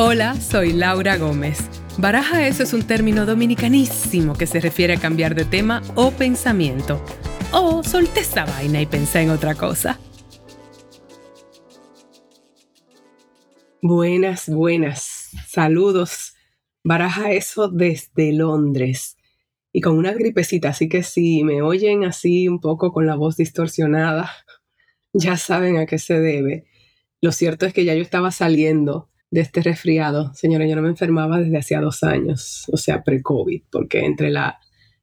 Hola, soy Laura Gómez. Baraja eso es un término dominicanísimo que se refiere a cambiar de tema o pensamiento. O solté esta vaina y pensé en otra cosa. Buenas, buenas. Saludos. Baraja eso desde Londres. Y con una gripecita, así que si me oyen así un poco con la voz distorsionada, ya saben a qué se debe. Lo cierto es que ya yo estaba saliendo de este resfriado. Señora, yo no me enfermaba desde hacía dos años, o sea, pre-COVID, porque entre el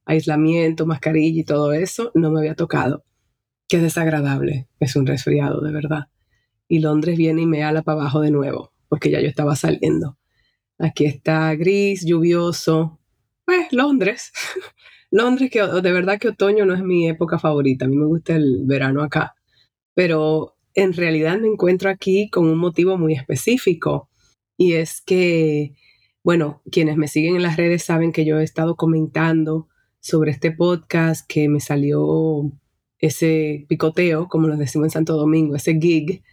aislamiento, mascarilla y todo eso, no me había tocado. Qué desagradable, es un resfriado, de verdad. Y Londres viene y me ala para abajo de nuevo, porque ya yo estaba saliendo. Aquí está gris, lluvioso. Pues Londres. Londres, que de verdad que otoño no es mi época favorita. A mí me gusta el verano acá. Pero en realidad me encuentro aquí con un motivo muy específico y es que, bueno, quienes me siguen en las redes saben que yo he estado comentando sobre este podcast que me salió ese picoteo, como lo decimos en Santo Domingo, ese gig,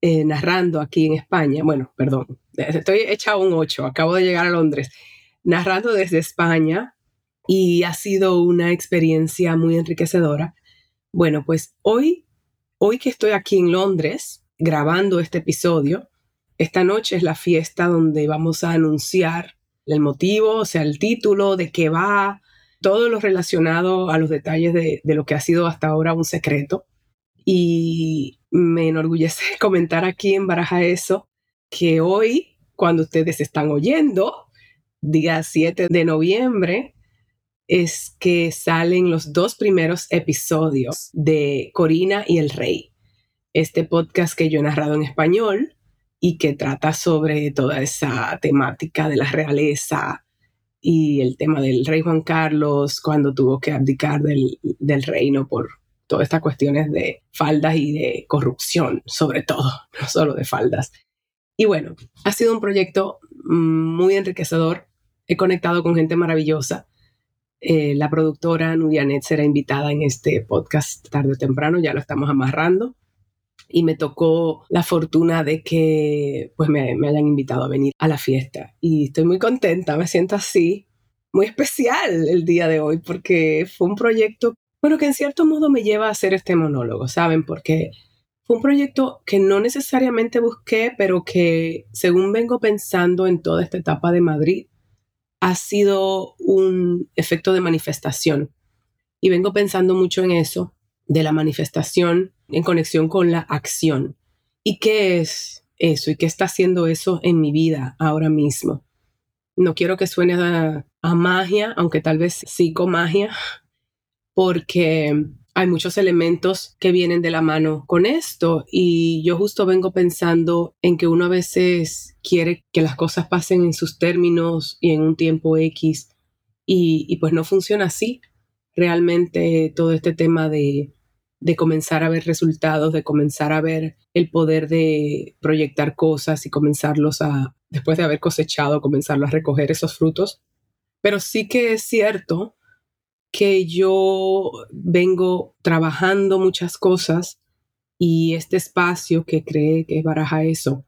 eh, narrando aquí en España. Bueno, perdón, estoy hecha un 8, acabo de llegar a Londres, narrando desde España y ha sido una experiencia muy enriquecedora. Bueno, pues hoy, hoy que estoy aquí en Londres grabando este episodio, esta noche es la fiesta donde vamos a anunciar el motivo, o sea, el título, de qué va, todo lo relacionado a los detalles de, lo que ha sido hasta ahora un secreto. Y me enorgullece comentar aquí en Baraja eso, que hoy, cuando ustedes están oyendo, día 7 de noviembre, es que salen los dos primeros episodios de Corina y el Rey, este podcast que yo he narrado en español y que trata sobre toda esa temática de la realeza y el tema del rey Juan Carlos cuando tuvo que abdicar del, reino por todas estas cuestiones de faldas y de corrupción, sobre todo, no solo de faldas. Y bueno, ha sido un proyecto muy enriquecedor. He conectado con gente maravillosa. Eh, la productora Nudianet será invitada en este podcast tarde o temprano, ya lo estamos amarrando y me tocó la fortuna de que pues me, me, hayan invitado a venir a la fiesta y estoy muy contenta, me siento así, muy especial el día de hoy porque fue un proyecto, bueno, que en cierto modo me lleva a hacer este monólogo, ¿saben? Porque fue un proyecto que no necesariamente busqué, pero que según vengo pensando en toda esta etapa de Madrid, ha sido un efecto de manifestación. Y vengo pensando mucho en eso, de la manifestación en conexión con la acción. ¿Y qué es eso? ¿Y qué está haciendo eso en mi vida ahora mismo? No quiero que suene a, magia, aunque tal vez psicomagia, porque hay muchos elementos que vienen de la mano con esto y yo justo vengo pensando en que uno a veces quiere que las cosas pasen en sus términos y en un tiempo X y, y pues no funciona así. Realmente todo este tema de de comenzar a ver resultados, de comenzar a ver el poder de proyectar cosas y comenzarlos a, después de haber cosechado, comenzarlo a recoger esos frutos. Pero sí que es cierto que yo vengo trabajando muchas cosas y este espacio que cree que baraja eso,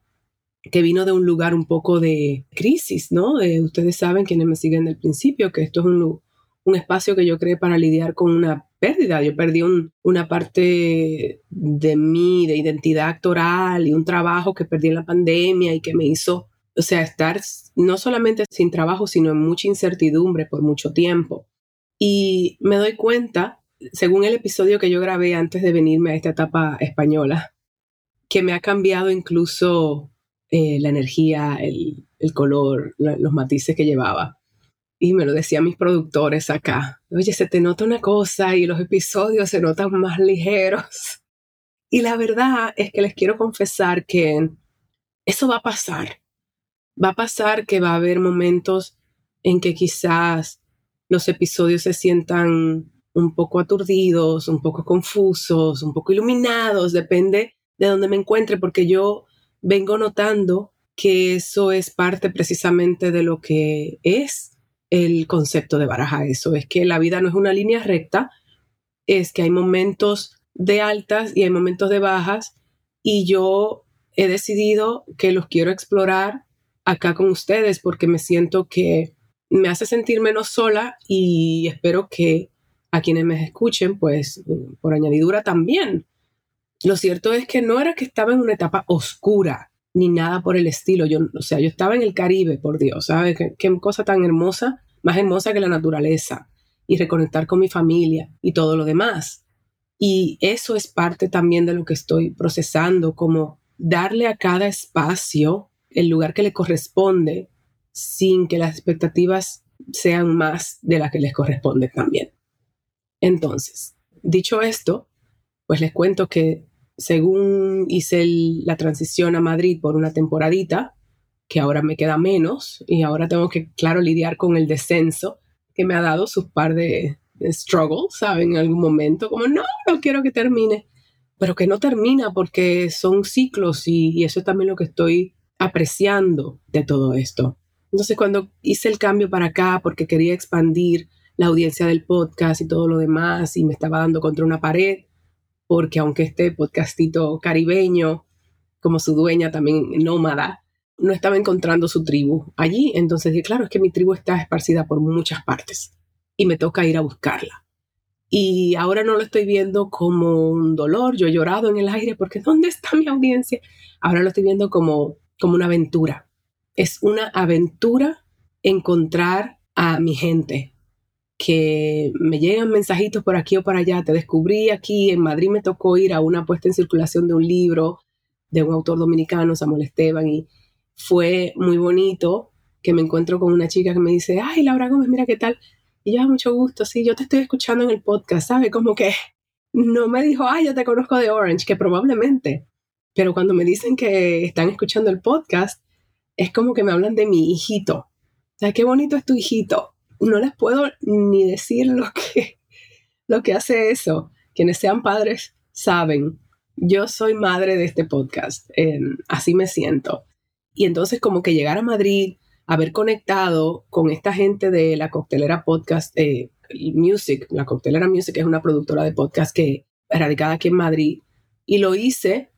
que vino de un lugar un poco de crisis, ¿no? De, ustedes saben, quienes me siguen del principio, que esto es un, un espacio que yo creé para lidiar con una pérdida. Yo perdí una parte de mí, de identidad actoral y un trabajo que perdí en la pandemia y que me hizo, o sea, estar no solamente sin trabajo, sino en mucha incertidumbre por mucho tiempo. Y me doy cuenta, según el episodio que yo grabé antes de venirme a esta etapa española, que me ha cambiado incluso eh, la energía, el, el color, los matices que llevaba y me lo decían mis productores acá, oye, se te nota una cosa y los episodios se notan más ligeros. Y la verdad es que les quiero confesar que eso va a pasar. Va a pasar que va a haber momentos en que quizás los episodios se sientan un poco aturdidos, un poco confusos, un poco iluminados, depende de dónde me encuentre, porque yo vengo notando que eso es parte precisamente de lo que es el concepto de baraja eso, es que la vida no es una línea recta, es que hay momentos de altas y hay momentos de bajas y yo he decidido que los quiero explorar acá con ustedes porque me siento que me hace sentir menos sola y espero que a quienes me escuchen, pues por añadidura también. Lo cierto es que no era que estaba en una etapa oscura ni nada por el estilo. Yo, o sea, yo estaba en el Caribe, por Dios, ¿sabes? Qué, qué cosa tan hermosa, más hermosa que la naturaleza y reconectar con mi familia y todo lo demás. Y eso es parte también de lo que estoy procesando, como darle a cada espacio el lugar que le corresponde sin que las expectativas sean más de las que les corresponde también. Entonces, dicho esto, pues les cuento que según hice la transición a Madrid por una temporadita, que ahora me queda menos y ahora tengo que, claro, lidiar con el descenso que me ha dado sus par de, struggles, ¿saben? En algún momento, como no, no quiero que termine, pero que no termina porque son ciclos y, y eso es también lo que estoy apreciando de todo esto. Entonces, cuando hice el cambio para acá, porque quería expandir la audiencia del podcast y todo lo demás, y me estaba dando contra una pared, porque aunque este podcastito caribeño, como su dueña también nómada, no estaba encontrando su tribu allí. Entonces dije, claro, es que mi tribu está esparcida por muchas partes y me toca ir a buscarla. Y ahora no lo estoy viendo como un dolor, yo he llorado en el aire porque ¿dónde está mi audiencia? Ahora lo estoy viendo como, como una aventura. Es una aventura encontrar a mi gente, que me llegan mensajitos por aquí o por allá. Te descubrí aquí, en Madrid me tocó ir a una puesta en circulación de un libro de un autor dominicano, Samuel Esteban, y fue muy bonito que me encuentro con una chica que me dice, ay, Laura Gómez, mira qué tal. Y yo, ah, mucho gusto, sí, yo te estoy escuchando en el podcast, ¿sabes? Como que no me dijo, ay, yo te conozco de Orange, que probablemente. Pero cuando me dicen que están escuchando el podcast, es como que me hablan de mi hijito. O sea, qué bonito es tu hijito. No les puedo ni decir lo que, lo que hace eso. Quienes sean padres saben. Yo soy madre de este podcast. así me siento. Y entonces como que llegar a Madrid, haber conectado con esta gente de la coctelera podcast eh, Music, la coctelera Music es una productora de podcast que radicada aquí en Madrid, y lo hice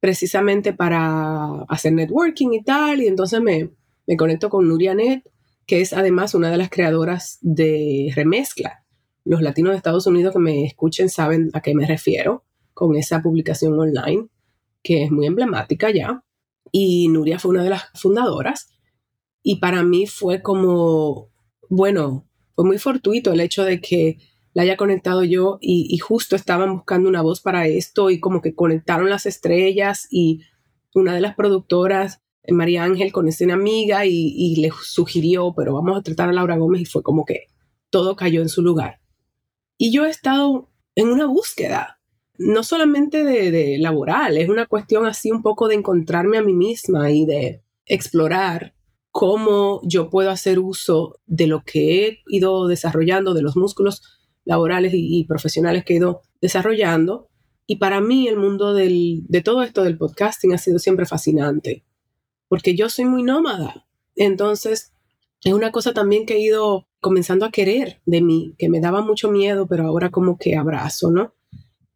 precisamente para hacer networking y tal, y entonces me, me conecto con Nuria Net, que es además una de las creadoras de Remezcla. Los latinos de Estados Unidos que me escuchen saben a qué me refiero con esa publicación online, que es muy emblemática ya y Nuria fue una de las fundadoras. Y para mí fue como, bueno, fue muy fortuito el hecho de que la haya conectado yo y, justo estaban buscando una voz para esto y como que conectaron las estrellas y una de las productoras, María Ángel, con una amiga y, y le sugirió, pero vamos a tratar a Laura Gómez y fue como que todo cayó en su lugar. Y yo he estado en una búsqueda no solamente de, laboral, es una cuestión así un poco de encontrarme a mí misma y de explorar cómo yo puedo hacer uso de lo que he ido desarrollando, de los músculos laborales y, profesionales que he ido desarrollando. Y para mí el mundo de todo esto del podcasting ha sido siempre fascinante, porque yo soy muy nómada. Entonces, es una cosa también que he ido comenzando a querer de mí, que me daba mucho miedo, pero ahora como que abrazo, ¿no?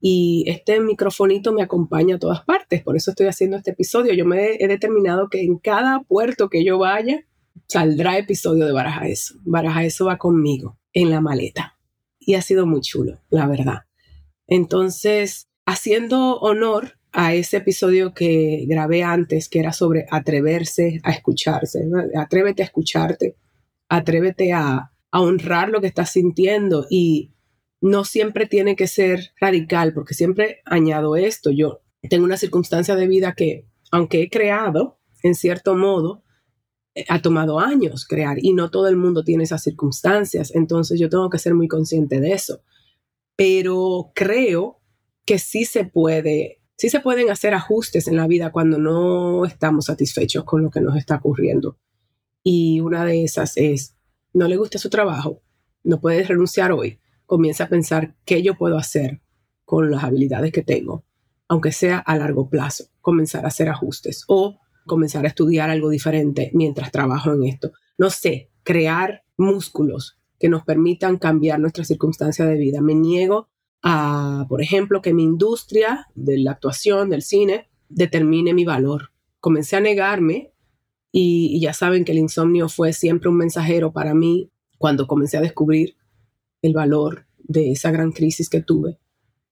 Y este microfonito me acompaña a todas partes. Por eso estoy haciendo este episodio. Yo me he determinado que en cada puerto que yo vaya saldrá episodio de Baraja Eso. Baraja Eso va conmigo en la maleta. Y ha sido muy chulo, la verdad. Entonces, haciendo honor a ese episodio que grabé antes, que era sobre atreverse a escucharse, atrévete a escucharte, atrévete a honrar lo que estás sintiendo y no siempre tiene que ser radical, porque siempre añado esto, yo tengo una circunstancia de vida que, aunque he creado, en cierto modo, eh, ha tomado años crear y no todo el mundo tiene esas circunstancias, entonces yo tengo que ser muy consciente de eso. Pero creo que sí se puede, sí se pueden hacer ajustes en la vida cuando no estamos satisfechos con lo que nos está ocurriendo. Y una de esas es, no le gusta su trabajo, no puedes renunciar hoy, comienza a pensar qué yo puedo hacer con las habilidades que tengo, aunque sea a largo plazo, comenzar a hacer ajustes o comenzar a estudiar algo diferente mientras trabajo en esto. No sé, crear músculos que nos permitan cambiar nuestra circunstancia de vida. Me niego a, por ejemplo, que mi industria de la actuación, del cine, determine mi valor. Comencé a negarme Y, ya saben que el insomnio fue siempre un mensajero para mí cuando comencé a descubrir el valor de esa gran crisis que tuve.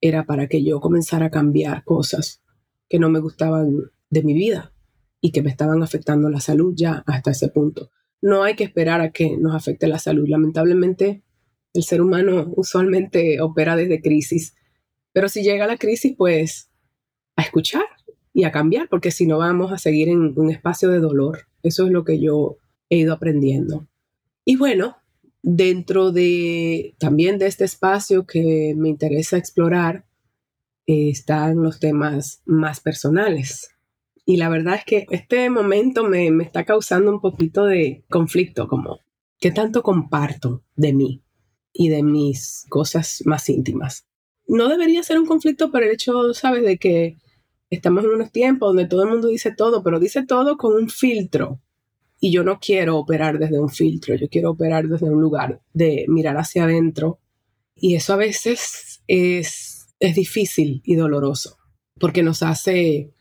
Era para que yo comenzara a cambiar cosas que no me gustaban de mi vida y que me estaban afectando la salud ya hasta ese punto. No hay que esperar a que nos afecte la salud. Lamentablemente, el ser humano usualmente opera desde crisis. Pero si llega la crisis, pues a escuchar y a cambiar, porque si no vamos a seguir en un espacio de dolor. Eso es lo que yo he ido aprendiendo. Y bueno, dentro de también de este espacio que me interesa explorar, eh, están los temas más personales. Y la verdad es que este momento me, me está causando un poquito de conflicto, como, ¿qué tanto comparto de mí y de mis cosas más íntimas? No debería ser un conflicto por el hecho, ¿sabes?, de que estamos en unos tiempos donde todo el mundo dice todo, pero dice todo con un filtro. Y yo no quiero operar desde un filtro, yo quiero operar desde un lugar de mirar hacia adentro. Y eso a veces es, es difícil y doloroso, porque nos hace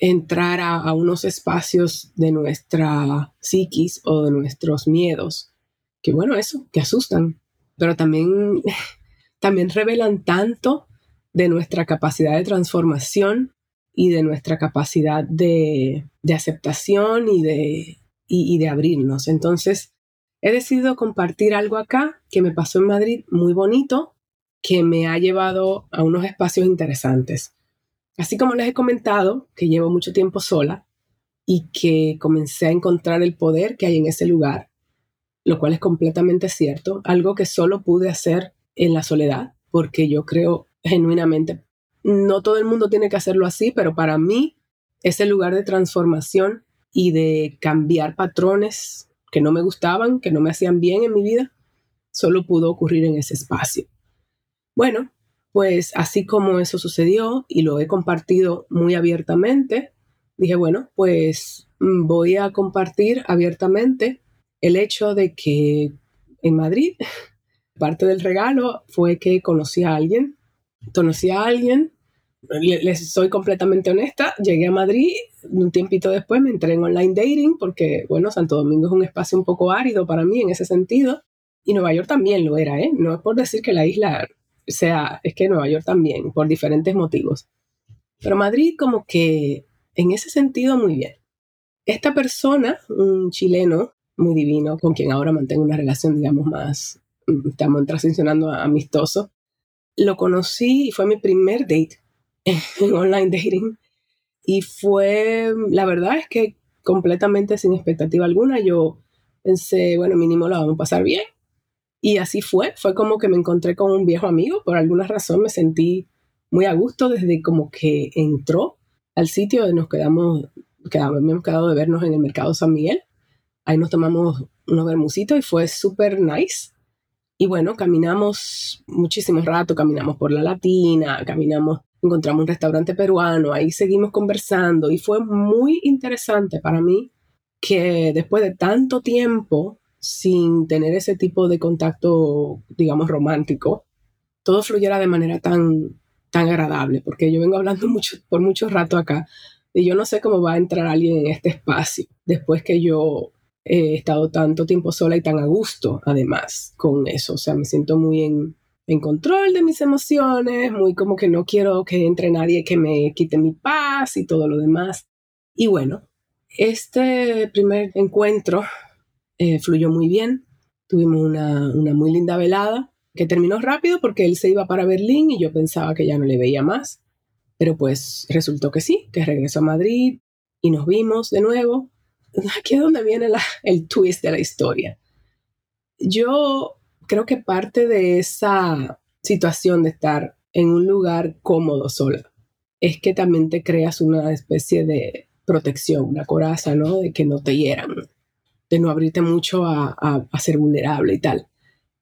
entrar a, unos espacios de nuestra psiquis o de nuestros miedos, que bueno, eso, que asustan, pero también, también revelan tanto de nuestra capacidad de transformación y de nuestra capacidad de, aceptación y de, y de abrirnos. Entonces, he decidido compartir algo acá que me pasó en Madrid muy bonito, que me ha llevado a unos espacios interesantes. Así como les he comentado que llevo mucho tiempo sola y que comencé a encontrar el poder que hay en ese lugar, lo cual es completamente cierto, algo que solo pude hacer en la soledad, porque yo creo genuinamente, no todo el mundo tiene que hacerlo así, pero para mí ese lugar de transformación y de cambiar patrones que no me gustaban, que no me hacían bien en mi vida, solo pudo ocurrir en ese espacio. Bueno, pues así como eso sucedió y lo he compartido muy abiertamente, dije, bueno, pues mm, voy a compartir abiertamente el hecho de que en Madrid parte del regalo fue que conocí a alguien, conocí a alguien, les soy completamente honesta, llegué a Madrid, un tiempito después me entré en online dating porque, bueno, Santo Domingo es un espacio un poco árido para mí en ese sentido y Nueva York también lo era, ¿eh? No es por decir que la isla sea, es que Nueva York también, por diferentes motivos. Pero Madrid como que en ese sentido muy bien. Esta persona, un chileno muy divino, con quien ahora mantengo una relación, digamos, más, estamos transicionando a amistoso, lo conocí y fue mi primer date en online dating. Y fue, la verdad es que completamente sin expectativa alguna, yo pensé, bueno, mínimo lo vamos a pasar bien. Y así fue, fue como que me encontré con un viejo amigo, por alguna razón me sentí muy a gusto desde como que entró al sitio nos quedamos, quedamos hemos quedado de vernos en el mercado San Miguel. Ahí nos tomamos unos bermucitos y fue súper nice. Y bueno, caminamos muchísimo rato, caminamos por la Latina, caminamos, encontramos un restaurante peruano, ahí seguimos conversando y fue muy interesante para mí que después de tanto tiempo sin tener ese tipo de contacto, digamos, romántico, todo fluyera de manera tan, tan agradable, porque yo vengo hablando mucho, por mucho rato acá y yo no sé cómo va a entrar alguien en este espacio después que yo he estado tanto tiempo sola y tan a gusto, además, con eso. O sea, me siento muy en, en control de mis emociones, muy como que no quiero que entre nadie que me quite mi paz y todo lo demás. Y bueno, este primer encuentro eh, fluyó muy bien. Tuvimos una, una muy linda velada que terminó rápido porque él se iba para Berlín y yo pensaba que ya no le veía más. Pero pues resultó que sí, que regresó a Madrid y nos vimos de nuevo. Aquí es donde viene la, el twist de la historia. Yo creo que parte de esa situación de estar en un lugar cómodo sola es que también te creas una especie de protección, una coraza, ¿no? De que no te hieran de no abrirte mucho a, ser vulnerable y tal.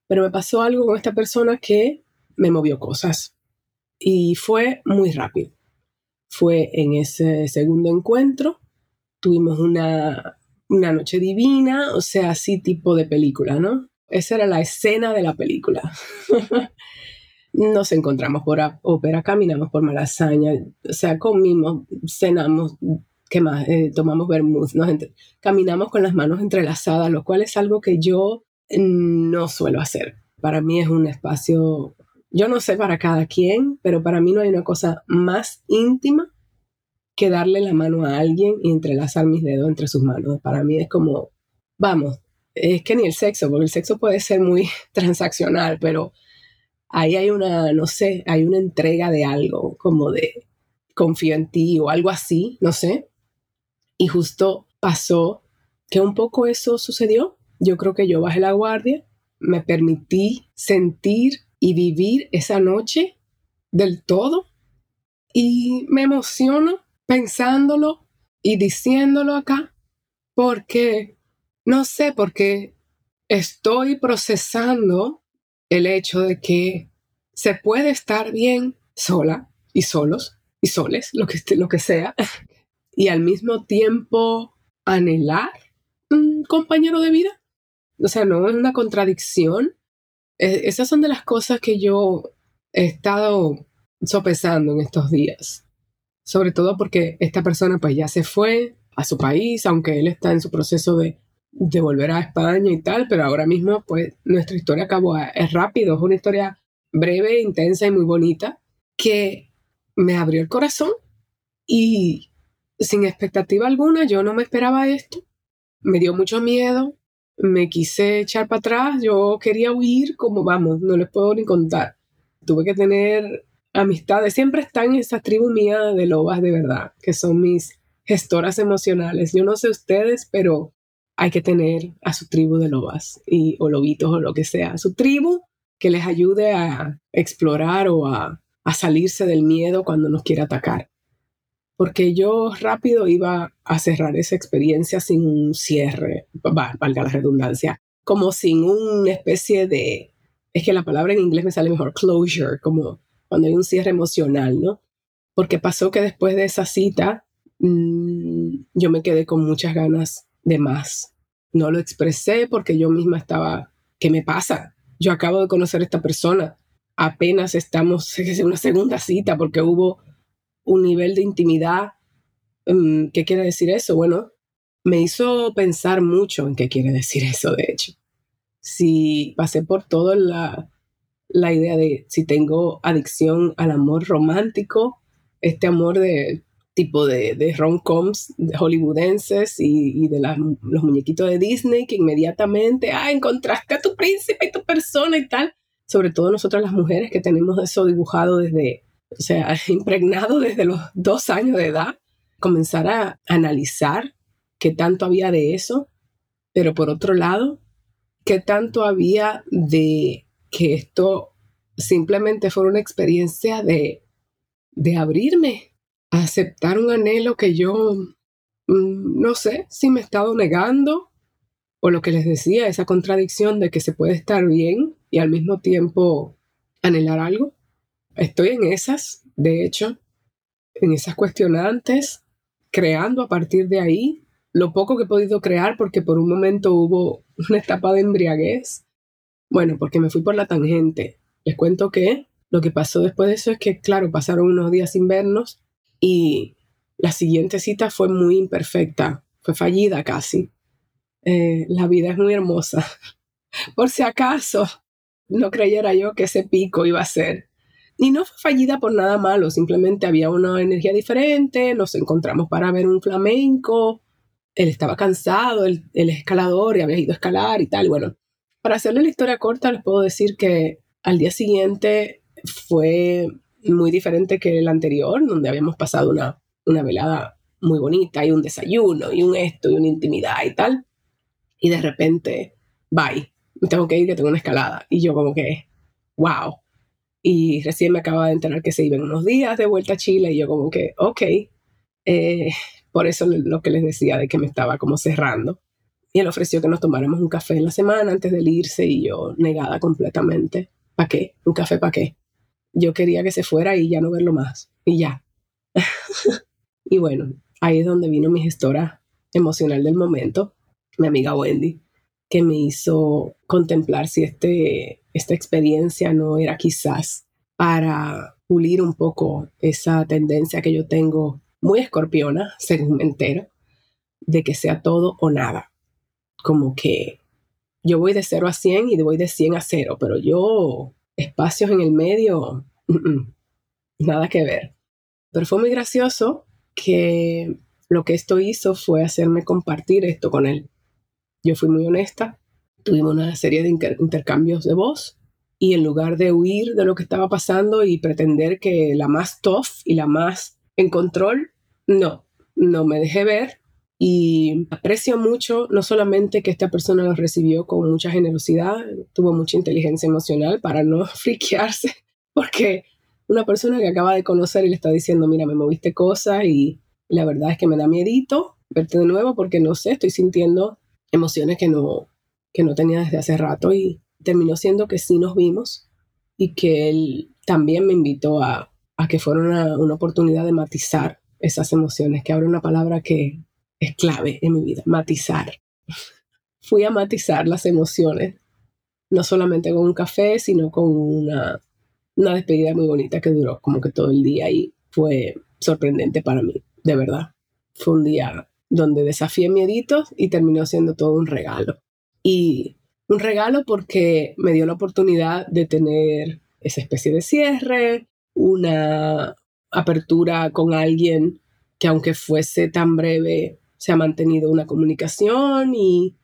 Pero me pasó algo con esta persona que me movió cosas y fue muy rápido. Fue en ese segundo encuentro, tuvimos una, una noche divina, o sea, así tipo de película, ¿no? Esa era la escena de la película. Nos encontramos por ópera, caminamos por Malasaña, o sea, comimos, cenamos, ¿qué más? Eh, tomamos vermouth, caminamos con las manos entrelazadas, lo cual es algo que yo no suelo hacer. Para mí es un espacio, yo no sé para cada quien, pero para mí no hay una cosa más íntima que darle la mano a alguien y entrelazar mis dedos entre sus manos. Para mí es como, vamos, es que ni el sexo, porque el sexo puede ser muy transaccional, pero ahí hay una, no sé, hay una entrega de algo, como de confío en ti o algo así, no sé. Y justo pasó que un poco eso sucedió. Yo creo que yo bajé la guardia, me permití sentir y vivir esa noche del todo y me emociono pensándolo y diciéndolo acá porque no sé, porque estoy procesando el hecho de que se puede estar bien sola y solos y soles, lo que, lo que sea, y al mismo tiempo anhelar un compañero de vida. O sea, no es una contradicción. E, esas son de las cosas que yo he estado sopesando en estos días. Sobre todo porque esta persona pues ya se fue a su país, aunque él está en su proceso de, de volver a España y tal, pero ahora mismo pues nuestra historia acabó, es rápido, es una historia breve, intensa y muy bonita que me abrió el corazón y sin expectativa alguna, yo no me esperaba esto, me dio mucho miedo, me quise echar para atrás, yo quería huir como vamos, no les puedo ni contar. Tuve que tener amistades, siempre están en esa tribu mía de lobas de verdad, que son mis gestoras emocionales. Yo no sé ustedes, pero hay que tener a su tribu de lobas y, o lobitos o lo que sea, su tribu que les ayude a explorar o a, a salirse del miedo cuando nos quiere atacar porque yo rápido iba a cerrar esa experiencia sin un cierre, valga la redundancia, como sin una especie de, es que la palabra en inglés me sale mejor, closure, como cuando hay un cierre emocional, ¿no? Porque pasó que después de esa cita mmm, yo me quedé con muchas ganas de más. No lo expresé porque yo misma estaba, ¿qué me pasa? Yo acabo de conocer a esta persona, apenas estamos en una segunda cita porque hubo un nivel de intimidad. Mm, ¿Qué quiere decir eso? Bueno, me hizo pensar mucho en qué quiere decir eso, de hecho. Si pasé por todo la, la idea de si tengo adicción al amor romántico, este amor de tipo de, de rom-coms hollywoodenses y, y de los muñequitos de Disney que inmediatamente, ah, encontraste a tu príncipe y tu persona y tal. Sobre todo nosotras las mujeres que tenemos eso dibujado desde o sea, impregnado desde los dos años de edad, comenzar a analizar qué tanto había de eso, pero por otro lado, qué tanto había de que esto simplemente fuera una experiencia de, de abrirme, aceptar un anhelo que yo mm, no sé si me he estado negando o lo que les decía, esa contradicción de que se puede estar bien y al mismo tiempo anhelar algo. Estoy en esas, de hecho, en esas cuestionantes, creando a partir de ahí lo poco que he podido crear porque por un momento hubo una etapa de embriaguez. Bueno, porque me fui por la tangente. Les cuento que lo que pasó después de eso es que, claro, pasaron unos días sin vernos y la siguiente cita fue muy imperfecta, fue fallida casi. Eh, la vida es muy hermosa. por si acaso no creyera yo que ese pico iba a ser y no fue fallida por nada malo, simplemente había una energía diferente, nos encontramos para ver un flamenco, él estaba cansado, el, escalador, y había ido a escalar y tal. bueno, para hacerle la historia corta, les puedo decir que al día siguiente fue muy diferente que el anterior, donde habíamos pasado una, una velada muy bonita y un desayuno y un esto y una intimidad y tal. Y de repente, bye, tengo que ir que tengo una escalada. Y yo como que, wow, y recién me acaba de enterar que se iban unos días de vuelta a Chile y yo como que, ok, eh, por eso lo que les decía de que me estaba como cerrando. Y él ofreció que nos tomáramos un café en la semana antes de irse y yo negada completamente. ¿Para qué? ¿Un café para qué? Yo quería que se fuera y ya no verlo más. Y ya. y bueno, ahí es donde vino mi gestora emocional del momento, mi amiga Wendy, que me hizo contemplar si este esta experiencia no era quizás para pulir un poco esa tendencia que yo tengo muy escorpiona, según me entero, de que sea todo o nada. Como que yo voy de 0 a 100 y voy de 100 a 0, pero yo, espacios en el medio, nada que ver. Pero fue muy gracioso que lo que esto hizo fue hacerme compartir esto con él. Yo fui muy honesta, tuvimos una serie de intercambios de voz y en lugar de huir de lo que estaba pasando y pretender que la más tough y la más en control, no, no me dejé ver y aprecio mucho no solamente que esta persona lo recibió con mucha generosidad, tuvo mucha inteligencia emocional para no friquearse, porque una persona que acaba de conocer y le está diciendo, mira, me moviste cosas y la verdad es que me da miedito verte de nuevo porque no sé, estoy sintiendo emociones que no, que no tenía desde hace rato y terminó siendo que sí nos vimos y que él también me invitó a, a que fuera una, una oportunidad de matizar esas emociones, que ahora una palabra que es clave en mi vida, matizar. Fui a matizar las emociones, no solamente con un café, sino con una, una despedida muy bonita que duró como que todo el día y fue sorprendente para mí, de verdad. Fue un día donde desafié mieditos y terminó siendo todo un regalo. Y un regalo porque me dio la oportunidad de tener esa especie de cierre, una apertura con alguien que aunque fuese tan breve, se ha mantenido una comunicación y,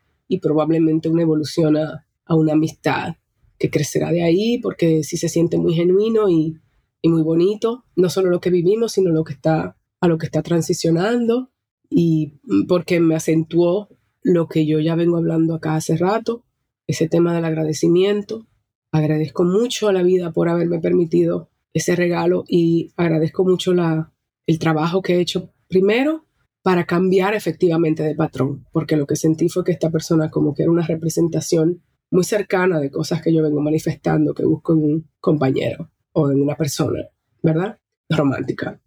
probablemente una evolución a, una amistad que crecerá de ahí porque sí se siente muy genuino y, y muy bonito, no solo lo que vivimos, sino lo que está, a lo que está transicionando y porque me acentuó lo que yo ya vengo hablando acá hace rato, ese tema del agradecimiento. Agradezco mucho a la vida por haberme permitido ese regalo y agradezco mucho la, el trabajo que he hecho primero para cambiar efectivamente de patrón, porque lo que sentí fue que esta persona como que era una representación muy cercana de cosas que yo vengo manifestando, que busco en un compañero o en una persona, ¿verdad? Romántica.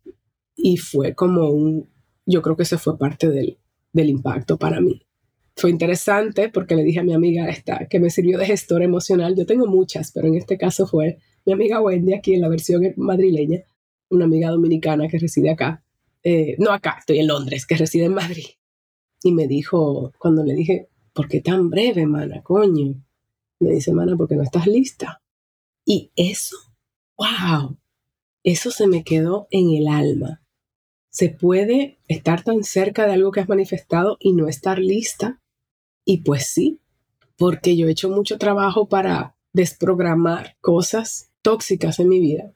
Y fue como un, yo creo que eso fue parte del, del impacto para mí. Fue interesante porque le dije a mi amiga esta, que me sirvió de gestor emocional, yo tengo muchas, pero en este caso fue mi amiga Wendy aquí en la versión madrileña, una amiga dominicana que reside acá, eh, no acá, estoy en Londres, que reside en Madrid. Y me dijo, cuando le dije, ¿por qué tan breve, mana, coño? Me dice, mana, porque no estás lista. Y eso, wow, eso se me quedó en el alma. Se puede estar tan cerca de algo que has manifestado y no estar lista. Y pues sí, porque yo he hecho mucho trabajo para desprogramar cosas tóxicas en mi vida.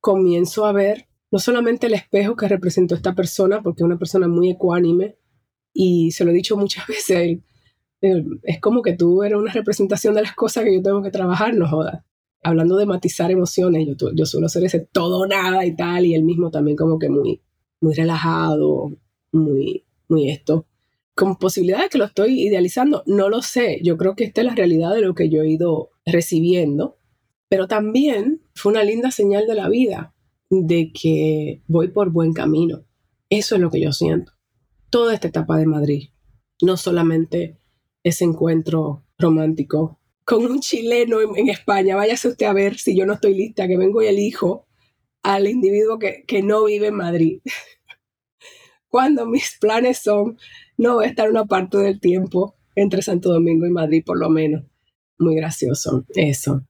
Comienzo a ver no solamente el espejo que representó esta persona, porque es una persona muy ecuánime, y se lo he dicho muchas veces a él, es como que tú eres una representación de las cosas que yo tengo que trabajar, no jodas. Hablando de matizar emociones, yo, yo suelo ser ese todo nada y tal, y él mismo también como que muy, muy relajado, muy, muy esto. Con posibilidad de que lo estoy idealizando, no lo sé. Yo creo que esta es la realidad de lo que yo he ido recibiendo, pero también fue una linda señal de la vida, de que voy por buen camino. Eso es lo que yo siento. Toda esta etapa de Madrid, no solamente ese encuentro romántico con un chileno en, España, váyase usted a ver si yo no estoy lista, que vengo y elijo al individuo que, que no vive en Madrid. Cuando mis planes son, no voy a estar una parte del tiempo entre Santo Domingo y Madrid por lo menos. Muy gracioso eso.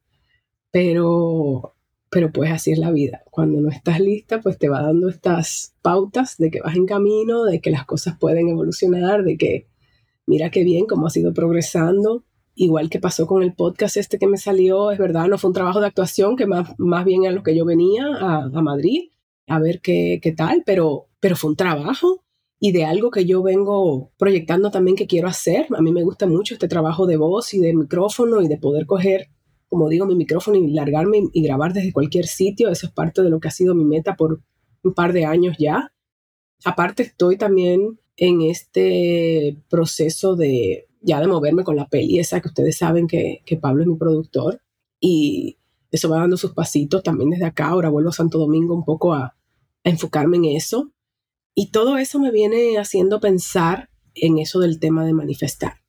Pero pero pues así es la vida. Cuando no estás lista, pues te va dando estas pautas de que vas en camino, de que las cosas pueden evolucionar, de que mira qué bien cómo has ido progresando. Igual que pasó con el podcast este que me salió, es verdad, no fue un trabajo de actuación, que más, más bien a lo que yo venía a, a Madrid a ver qué, qué tal, pero, pero fue un trabajo y de algo que yo vengo proyectando también que quiero hacer. A mí me gusta mucho este trabajo de voz y de micrófono y de poder coger como digo, mi micrófono y largarme y grabar desde cualquier sitio. Eso es parte de lo que ha sido mi meta por un par de años ya. Aparte estoy también en este proceso de ya de moverme con la peli esa que ustedes saben que, Pablo es mi productor y eso va dando sus pasitos también desde acá. Ahora vuelvo a Santo Domingo un poco a, a enfocarme en eso. Y todo eso me viene haciendo pensar en eso del tema de manifestar,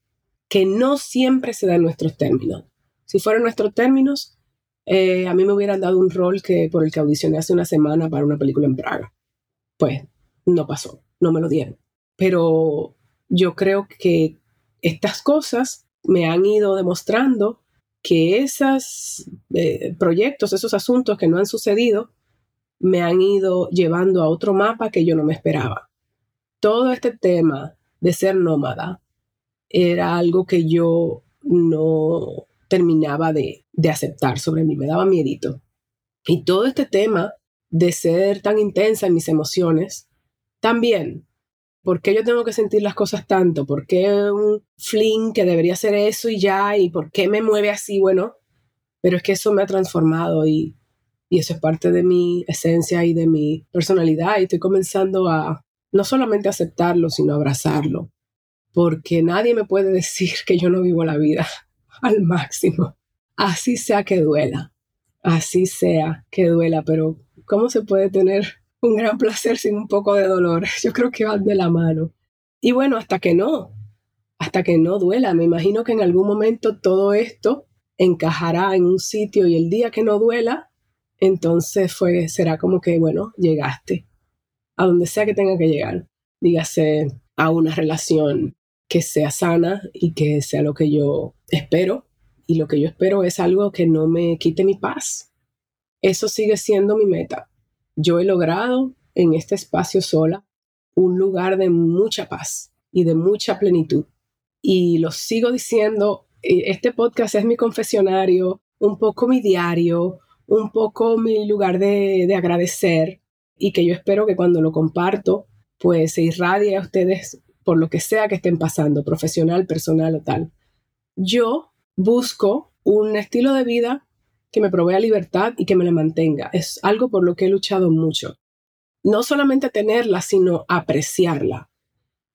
que no siempre se da en nuestros términos. Si fueran nuestros términos, eh, a mí me hubieran dado un rol que, por el que audicioné hace una semana para una película en Praga. Pues no pasó, no me lo dieron. Pero yo creo que estas cosas me han ido demostrando que esos eh, proyectos, esos asuntos que no han sucedido, me han ido llevando a otro mapa que yo no me esperaba. Todo este tema de ser nómada era algo que yo no terminaba de, de aceptar sobre mí, me daba miedito. Y todo este tema de ser tan intensa en mis emociones, también ¿Por qué yo tengo que sentir las cosas tanto? ¿Por qué un fling que debería ser eso y ya? ¿Y por qué me mueve así? Bueno, pero es que eso me ha transformado y, y eso es parte de mi esencia y de mi personalidad y estoy comenzando a no solamente aceptarlo, sino abrazarlo, porque nadie me puede decir que yo no vivo la vida al máximo. Así sea que duela, así sea que duela, pero ¿cómo se puede tener un gran placer sin un poco de dolor. Yo creo que van de la mano. Y bueno, hasta que no, hasta que no duela. Me imagino que en algún momento todo esto encajará en un sitio y el día que no duela, entonces fue, será como que, bueno, llegaste a donde sea que tenga que llegar. Dígase a una relación que sea sana y que sea lo que yo espero. Y lo que yo espero es algo que no me quite mi paz. Eso sigue siendo mi meta yo he logrado en este espacio sola un lugar de mucha paz y de mucha plenitud. Y lo sigo diciendo, eh, este podcast es mi confesionario, un poco mi diario, un poco mi lugar de, de agradecer y que yo espero que cuando lo comparto, pues se irradie a ustedes por lo que sea que estén pasando, profesional, personal o tal. Yo busco un estilo de vida que me provea libertad y que me la mantenga. Es algo por lo que he luchado mucho. No solamente tenerla, sino apreciarla.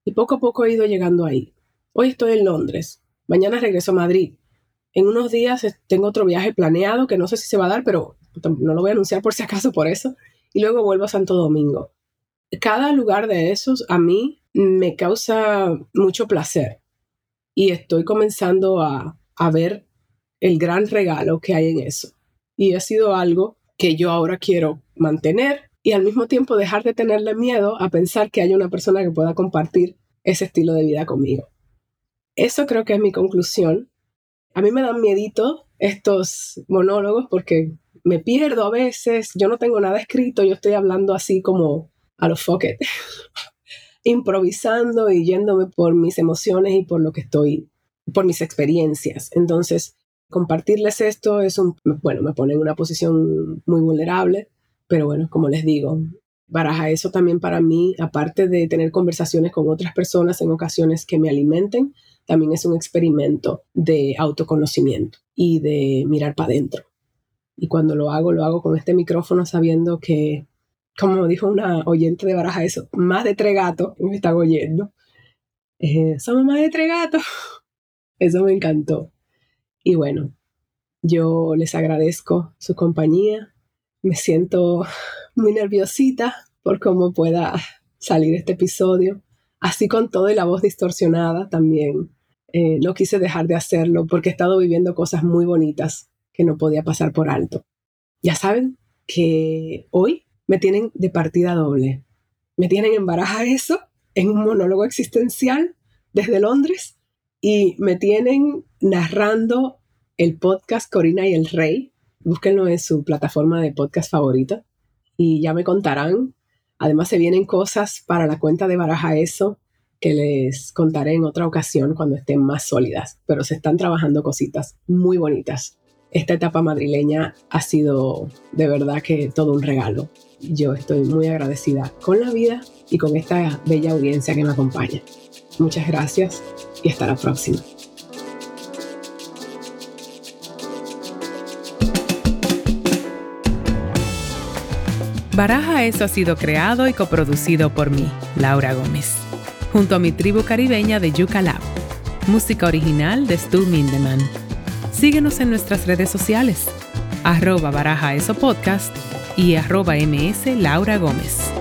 Y poco a poco he ido llegando ahí. Hoy estoy en Londres. Mañana regreso a Madrid. En unos días tengo otro viaje planeado que no sé si se va a dar, pero no lo voy a anunciar por si acaso por eso. Y luego vuelvo a Santo Domingo. Cada lugar de esos a mí me causa mucho placer. Y estoy comenzando a, a ver el gran regalo que hay en eso. Y ha sido algo que yo ahora quiero mantener y al mismo tiempo dejar de tenerle miedo a pensar que hay una persona que pueda compartir ese estilo de vida conmigo. Eso creo que es mi conclusión. A mí me dan miedito estos monólogos porque me pierdo a veces, yo no tengo nada escrito, yo estoy hablando así como a los focket, improvisando y yéndome por mis emociones y por lo que estoy, por mis experiencias. Entonces, compartirles esto es un, bueno, me pone en una posición muy vulnerable, pero bueno, como les digo, baraja eso también para mí, aparte de tener conversaciones con otras personas en ocasiones que me alimenten, también es un experimento de autoconocimiento y de mirar para adentro. Y cuando lo hago, lo hago con este micrófono sabiendo que, como dijo una oyente de baraja eso, más de tres gatos me están oyendo. Eh, somos más de tres gatos. Eso me encantó. Y bueno, yo les agradezco su compañía. Me siento muy nerviosita por cómo pueda salir este episodio. Así con todo y la voz distorsionada también. Eh, no quise dejar de hacerlo porque he estado viviendo cosas muy bonitas que no podía pasar por alto. Ya saben que hoy me tienen de partida doble. Me tienen en baraja eso, en un monólogo existencial desde Londres y me tienen narrando el podcast Corina y el Rey. Búsquenlo en su plataforma de podcast favorita y ya me contarán. Además se vienen cosas para la cuenta de Baraja Eso que les contaré en otra ocasión cuando estén más sólidas, pero se están trabajando cositas muy bonitas. Esta etapa madrileña ha sido de verdad que todo un regalo. Yo estoy muy agradecida con la vida y con esta bella audiencia que me acompaña. Muchas gracias y hasta la próxima. Baraja Eso ha sido creado y coproducido por mí, Laura Gómez, junto a mi tribu caribeña de Yuca Lab. Música original de Stu Mindeman. Síguenos en nuestras redes sociales, arroba baraja eso podcast y arroba ms Laura Gómez.